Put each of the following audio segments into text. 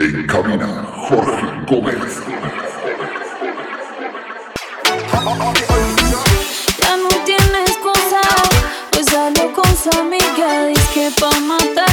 En cabina, Jorge Gómez. Ya no tiene excusa, hoy salió con su amiga, dice que pa' matar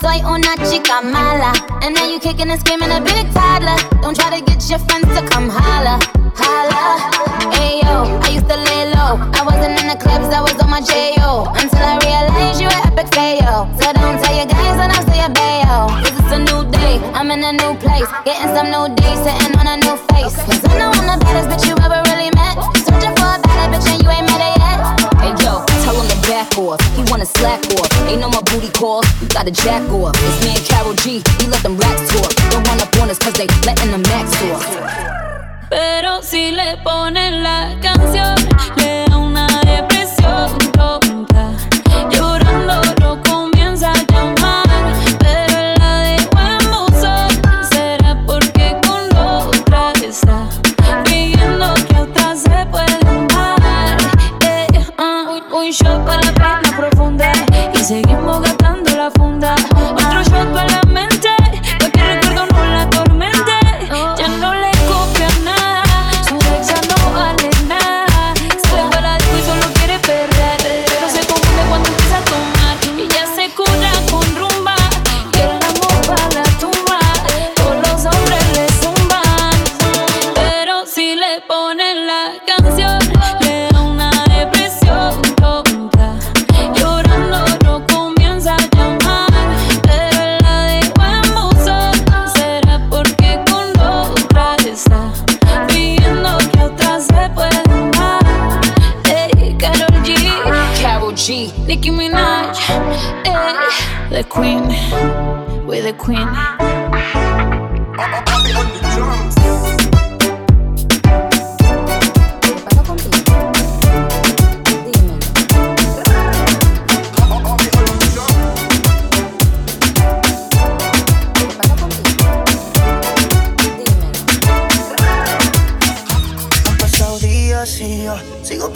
soy una chica mala. And now you kicking and screaming a big toddler. Don't try to get your friends to come holla. Holla. Ayo, I used to lay low. I wasn't in the clubs, I was on my J.O. Until I realized you were epic fail. So don't tell your guys when I say a bayo. This is a new day, I'm in a new place. Getting some new days, sitting on a new face. Off. Wanna slack off. Ain't no more booty calls. You gotta jack off. It's me and Carol G. We let them racks talk. Don't run up on us cause they letting the max off. Pero si le ponen la canción, le para la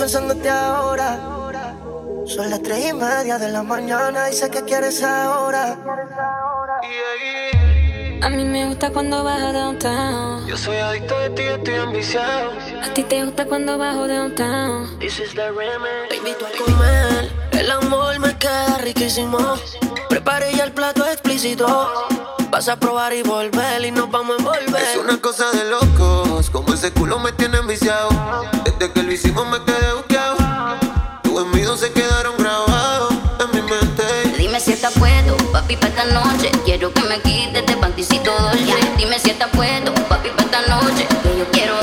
pensándote ahora. Son las tres y media de la mañana y sé que quieres ahora. A mí me gusta cuando bajo downtown. Yo soy adicto de ti, estoy ambiciado. A ti te gusta cuando bajo downtown. This is the remix. Te invito a comer. El amor me queda riquísimo. Preparé ya el plato explícito. Vas a probar y volver y nos vamos a envolver. Es una cosa de locos, como ese culo me tiene enviciado. Desde que lo hicimos me quedé buqueado. Tus envidios se quedaron grabados en mi mente. Dime si estás puesto, papi, para esta noche. Quiero que me quites este panticito dolce. Dime si estás puesto, papi, para esta noche. Que yo quiero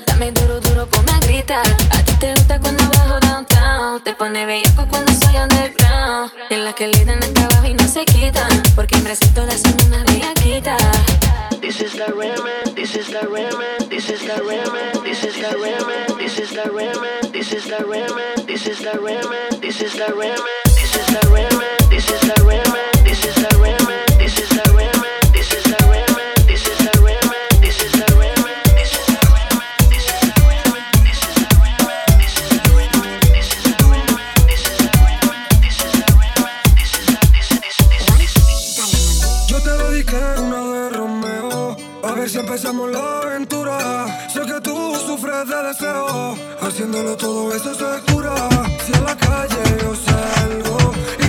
dame duro, duro, ponme a gritar. A ti te gusta cuando bajo downtown, te pone bellaco cuando soy underground. En las que le dan hasta abajo y no se quitan, porque en Brasil todas son unas bellaquitas. This is the remix, this is the remix, this is the remix, this is the remix, this is the remix, this is the remix, this is the remix, this is the remix, this is the remix, this is the this is the. empezamos la aventura. Sé que tú sufres de deseo, haciéndolo todo eso se cura. Si a la calle yo salgo.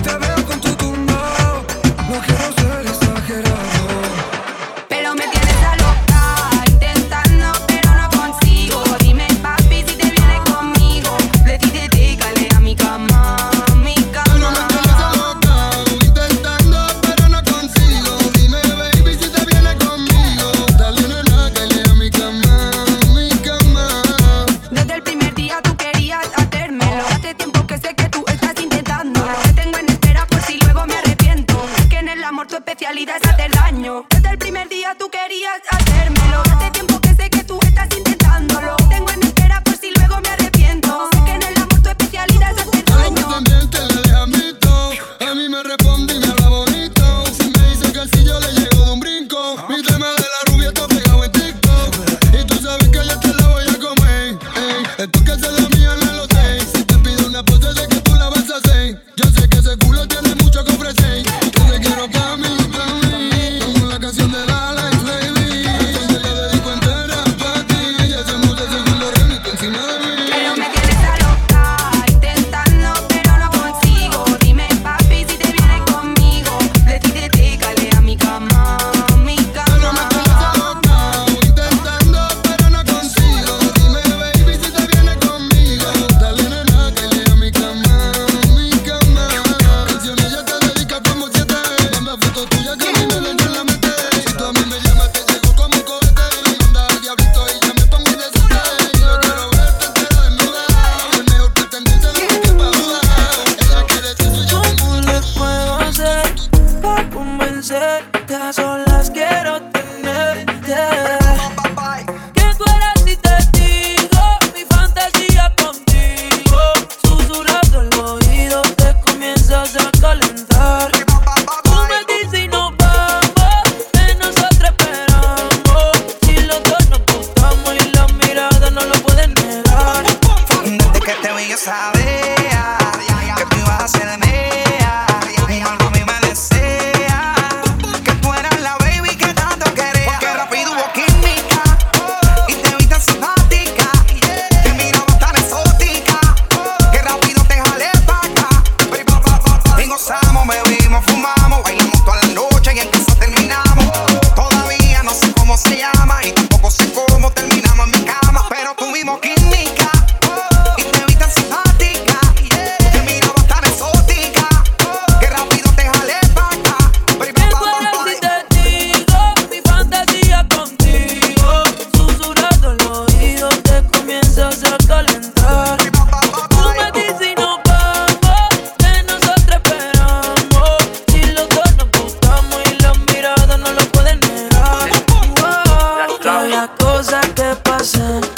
las cosas que é pasan.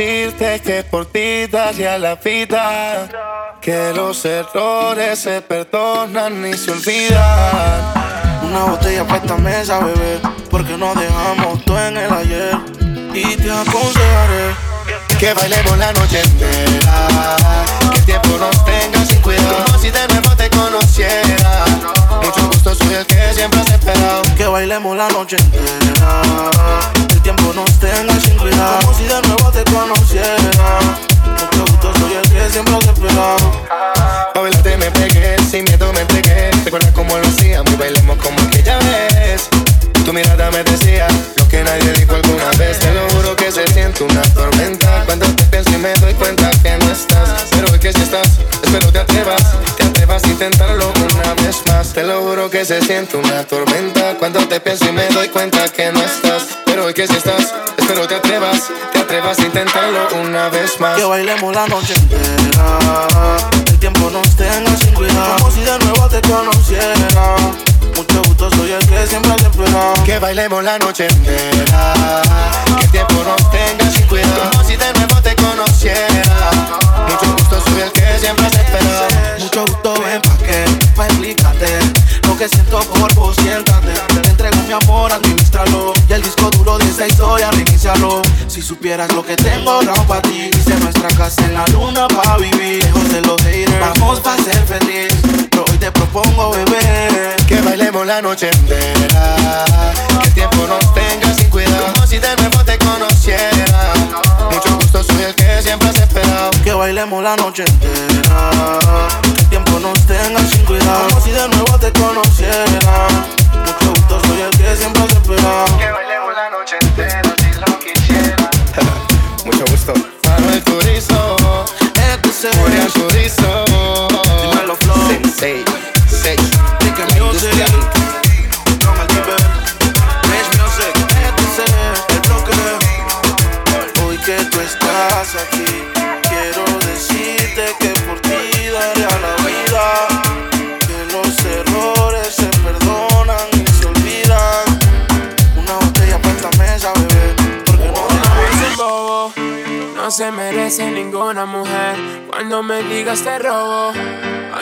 Decirte que por ti daría la vida. Que los errores se perdonan y se olvidan. Una botella para esta mesa, bebé. Porque no dejamos todo en el ayer. Y te aconsejaré que bailemos la noche entera. Que el tiempo nos tenga sin cuidado. Como si de nuevo te conociera. El que siempre has esperado. Que bailemos la noche entera. El tiempo nos tenga sin cuidado. Como si de nuevo te conociera. Mucho gusto, soy el que siempre has esperado. Pa' bailarte me pegué, sin miedo me entregué. Recuerda cómo lo hacíamos y bailemos como aquella vez. Tu mirada me decía que se siente una tormenta. Cuando te pienso y me doy cuenta que no estás. Pero hoy que si estás, espero te atrevas. Te atrevas a intentarlo una vez más. Que bailemos la noche entera. El tiempo nos tenga sin cuidado. Como si de nuevo te conociera. Mucho gusto, soy el que siempre te espera. Que bailemos la noche entera. Que el tiempo nos tenga sin cuidado. Como si de nuevo te conociera. Mucho gusto, soy el que siempre te espera. Mucho gusto, ven pa' que, pa' explicarte Lo que siento por vos, siéntate Te entrego mi amor, administralo Y el disco duro de esta historia, reiniciarlo Si supieras lo que tengo ahorrado pa' ti Hice nuestra casa en la luna pa' vivir Lejos de los haters, vamos pa' ser feliz Pero hoy te propongo, bebé Que bailemos la noche entera. Que el tiempo nos tenga sin cuidado. Como si de nuevo te conociera. Mucho gusto, soy el que siempre has esperado. Que bailemos la noche entera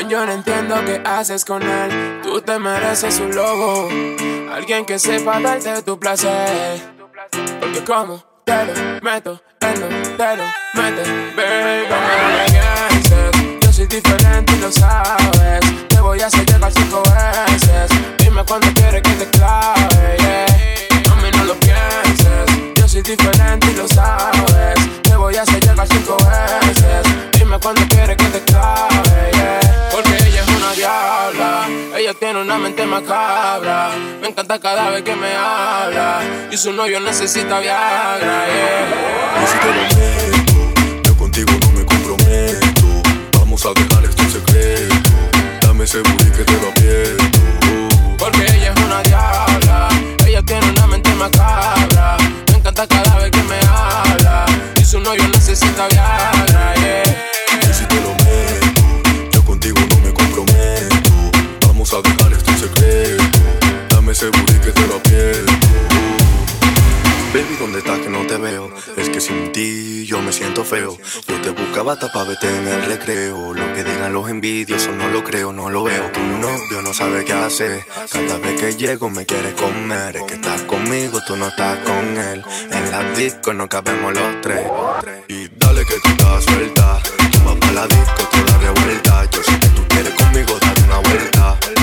yo no entiendo qué haces con él. Tú te mereces un lobo, alguien que sepa darte tu placer. Porque como te lo meto, te lo mete, baby. Me yo soy diferente y lo sabes. Te voy a hacer llegar cinco veces. Dime cuándo quieres que te clave, yeah. Mami, no lo pienses. Yo soy diferente y lo sabes. Tiene una mente macabra. Me encanta cada vez que me habla. Y su novio necesita Viagra, yeah. Si te lo meto, yo contigo no me comprometo. Vamos a dejar esto en secreto. Dame ese booty que te lo aprieto. Porque ella es una diabla. Ella tiene una mente macabra. Me encanta cada vez que me habla. Y su novio necesita Viagra, Baby, ¿dónde estás que no te veo? Es que sin ti yo me siento feo. Yo te buscaba hasta pa' verte en el recreo. Lo que digan los envidiosos no lo creo, no lo veo. Tu novio no sabe qué hacer. Cada vez que llego me quiere comer. Es que estás conmigo, tú no estás con él. En la disco no cabemos los tres. Y dale que tú estás suelta. Tú vas pa' la disco, tú la revuelta. Yo sé que tú quieres conmigo dar una vuelta.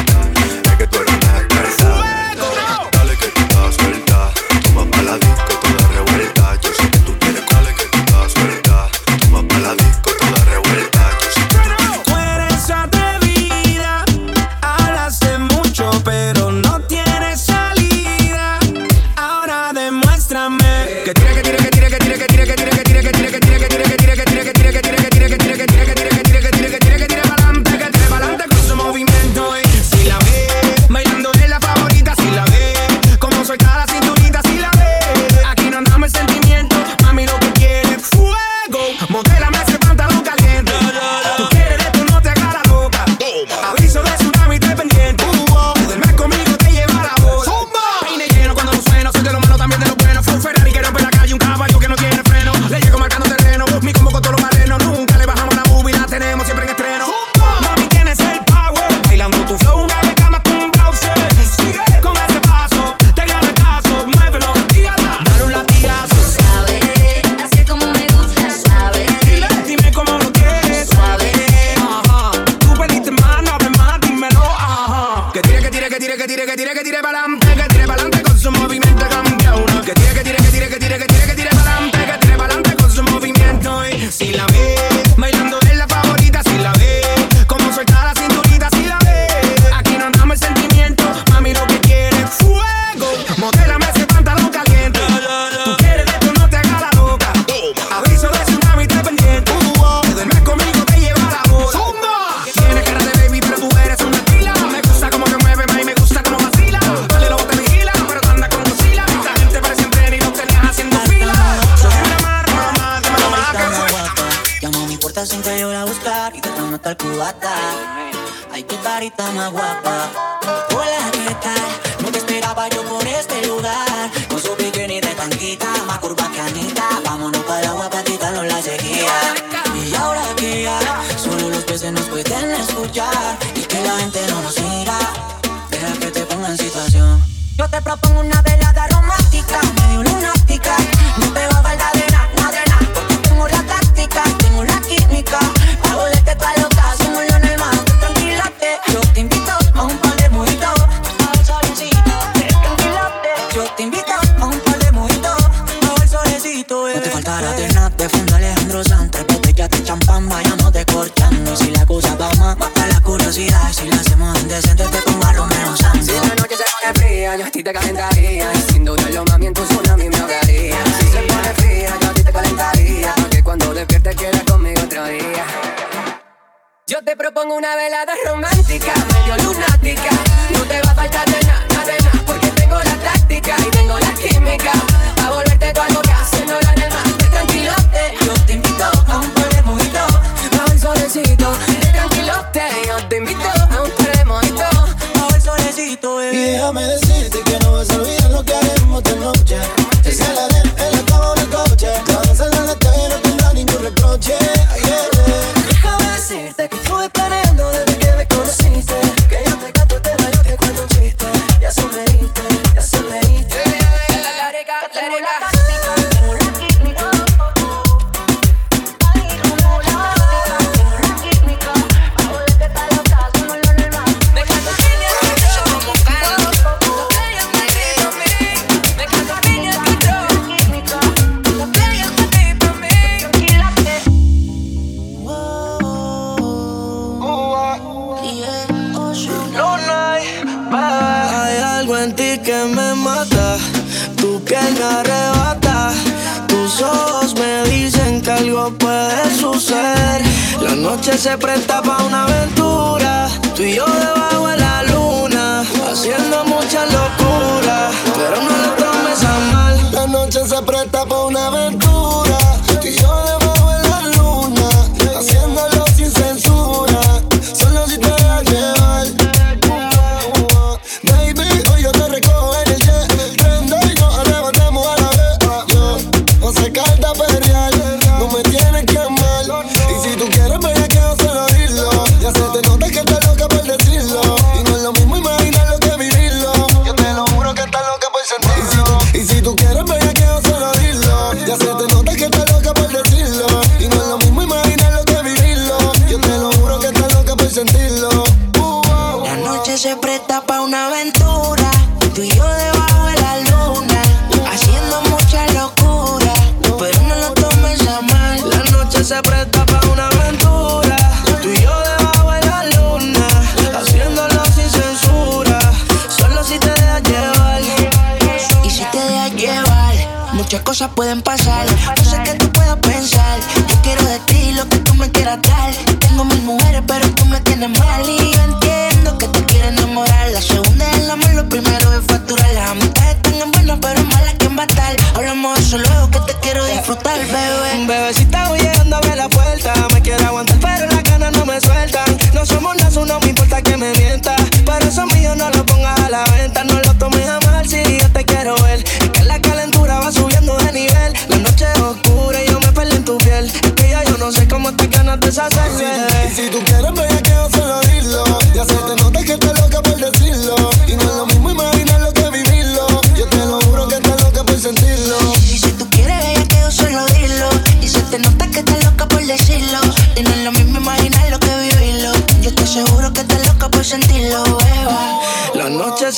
la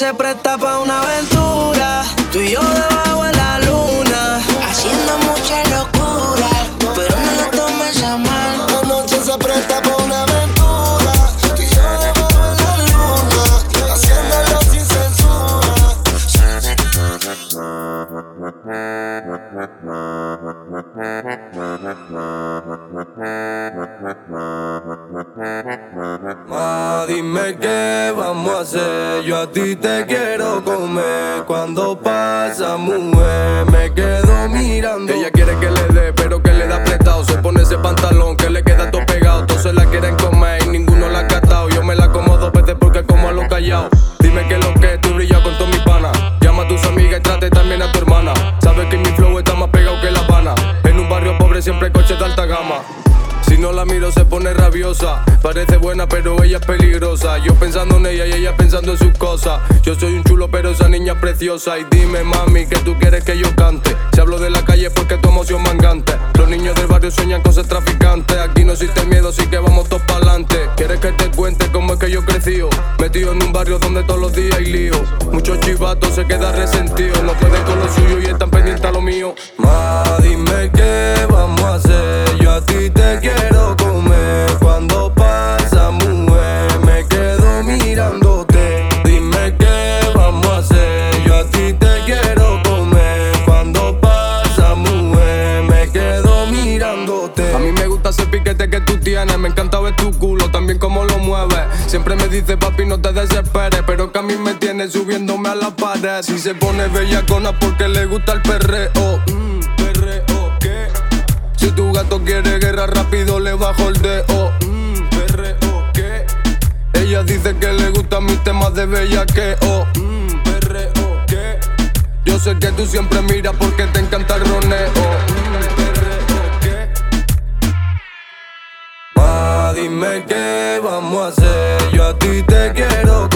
se presta para una aventura. Tú y yo debajo de la luna, haciendo mucha locura. Pero no lo tomes a mal. La noche se presta para una aventura. Tú y yo debajo de la luna, haciéndolo sin censura dime qué vamos a hacer. Yo a ti te quiero comer. Cuando pasa, mujer, me quedo mirando. Ella quiere que le dé, pero que le da prestado. Se pone ese pantalón que le queda todo pegado. Todos se la quieren comer y ninguno la ha catado. Yo me la como dos veces porque como a los callados. Dime que lo que tú brillas con todos mis panas. Llama a tus amigas y trate también a tu hermana. Sabes que mi flow está más pegado que La Habana. En un barrio pobre siempre coches de alta gama. Si no la miro se pone rabiosa. Parece buena, pero ella es peligrosa. Yo pensando en ella y ella pensando en sus cosas. Yo soy un chulo, pero esa niña es preciosa. Y dime, mami, que tú quieres que yo cante. Si hablo de la calle porque tu emoción mangante. Los niños del barrio sueñan con ser traficantes. Aquí no existe miedo, así que vamos todos para adelante. ¿Quieres que te cuente cómo es que yo crecí? Metido en un barrio donde todos los días hay lío. Muchos chivatos se quedan resentidos. No pueden con lo suyo y están pendientes a lo mío. Ma, Siempre me dice, papi, no te desesperes. Pero que a mí me tiene subiéndome a la pared. Si se pone bellacona porque le gusta el perreo. Mm, perreo, ¿qué? Si tu gato quiere guerra rápido, le bajo el dedo. Mm, perreo, ¿qué? Ella dice que le gustan mis temas de bellaqueo. Mm, perreo, ¿qué? Yo sé que tú siempre miras porque te encanta el roneo. Dime qué vamos a hacer. Yo a ti te quiero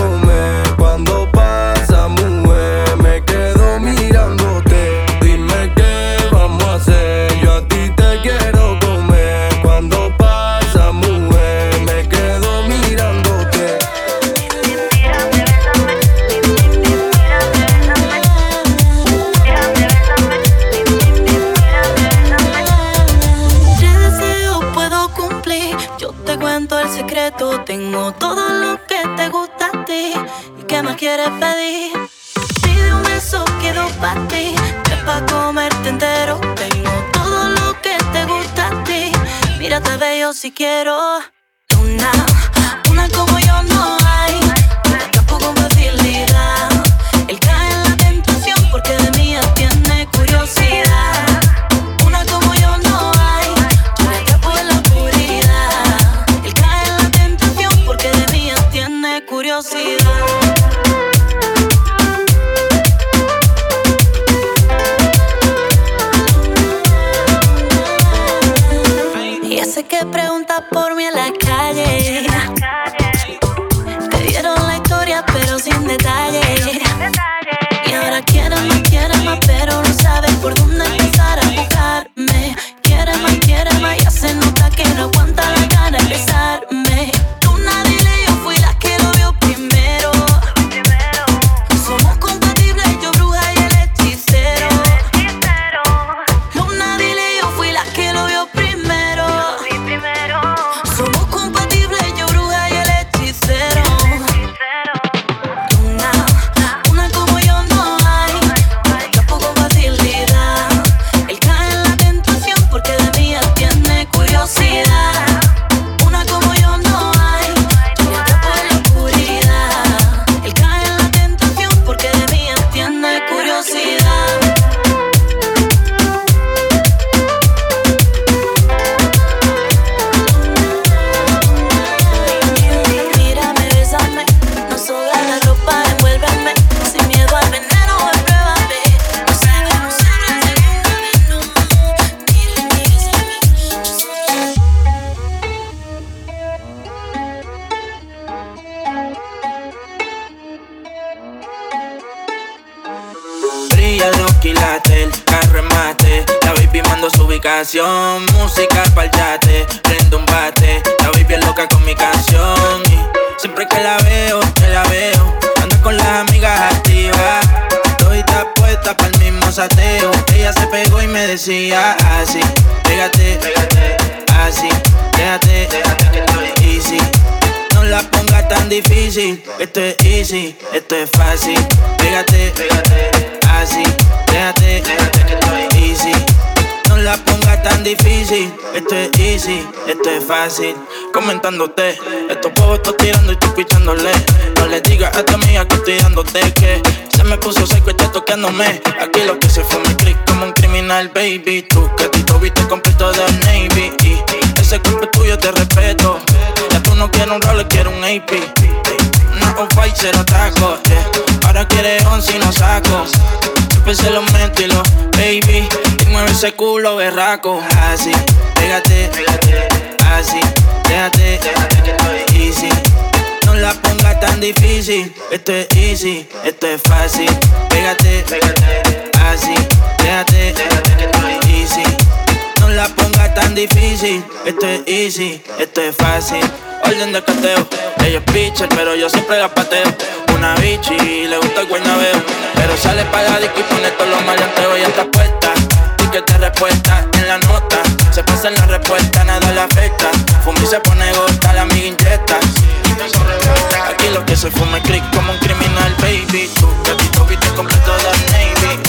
Pide un beso, quedo para ti. Que pa' comerte entero. Tengo todo lo que te gusta a ti. Mírate bello si quiero. Una, una como yo no hay. Te escapo con facilidad. Él cae en la tentación porque de mí él tiene curiosidad. Una difícil. Esto es easy, esto es fácil. Pégate, pégate, así. Déjate, déjate que estoy easy. No la pongas tan difícil. Esto es easy, esto es fácil. Comentándote, estos juegos estoy tirando y estoy pichándole. No le digas a tu amiga que estoy dándote que se me puso seco y está toqueándome. Aquí lo que se fue mi click como un criminal, baby. Tú que tú viste completo de Navy. Ese cuerpo tuyo, te respeto no quiere un roller, quiere un AP. No on fight, cero tacos. Yeah. Ahora quiere once y no saco. Siempre se lo meto y lo baby. Y mueve ese culo berraco. Así, pégate, pégate. Así, déjate, déjate que estoy easy. No la pongas tan difícil. Esto es easy, esto es fácil. Pégate, pégate. Así, déjate, déjate que estoy easy. No la pongas tan difícil. Esto es easy, esto es fácil orden de cateo. Ella es pitcher, pero yo siempre la pateo. Una bichi, le gusta el guaynabeo. Pero sale para la y pone todos los maleanteos y está puesta. Que te respuesta en la nota, se pasa en la respuesta, nada la afecta. Fumi se pone gota, la amiga inyecta. Aquí lo que se fuma es click como un criminal, baby. Tu gatito viste completo de Navy.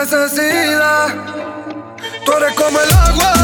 necesidad. Tú eres como el agua.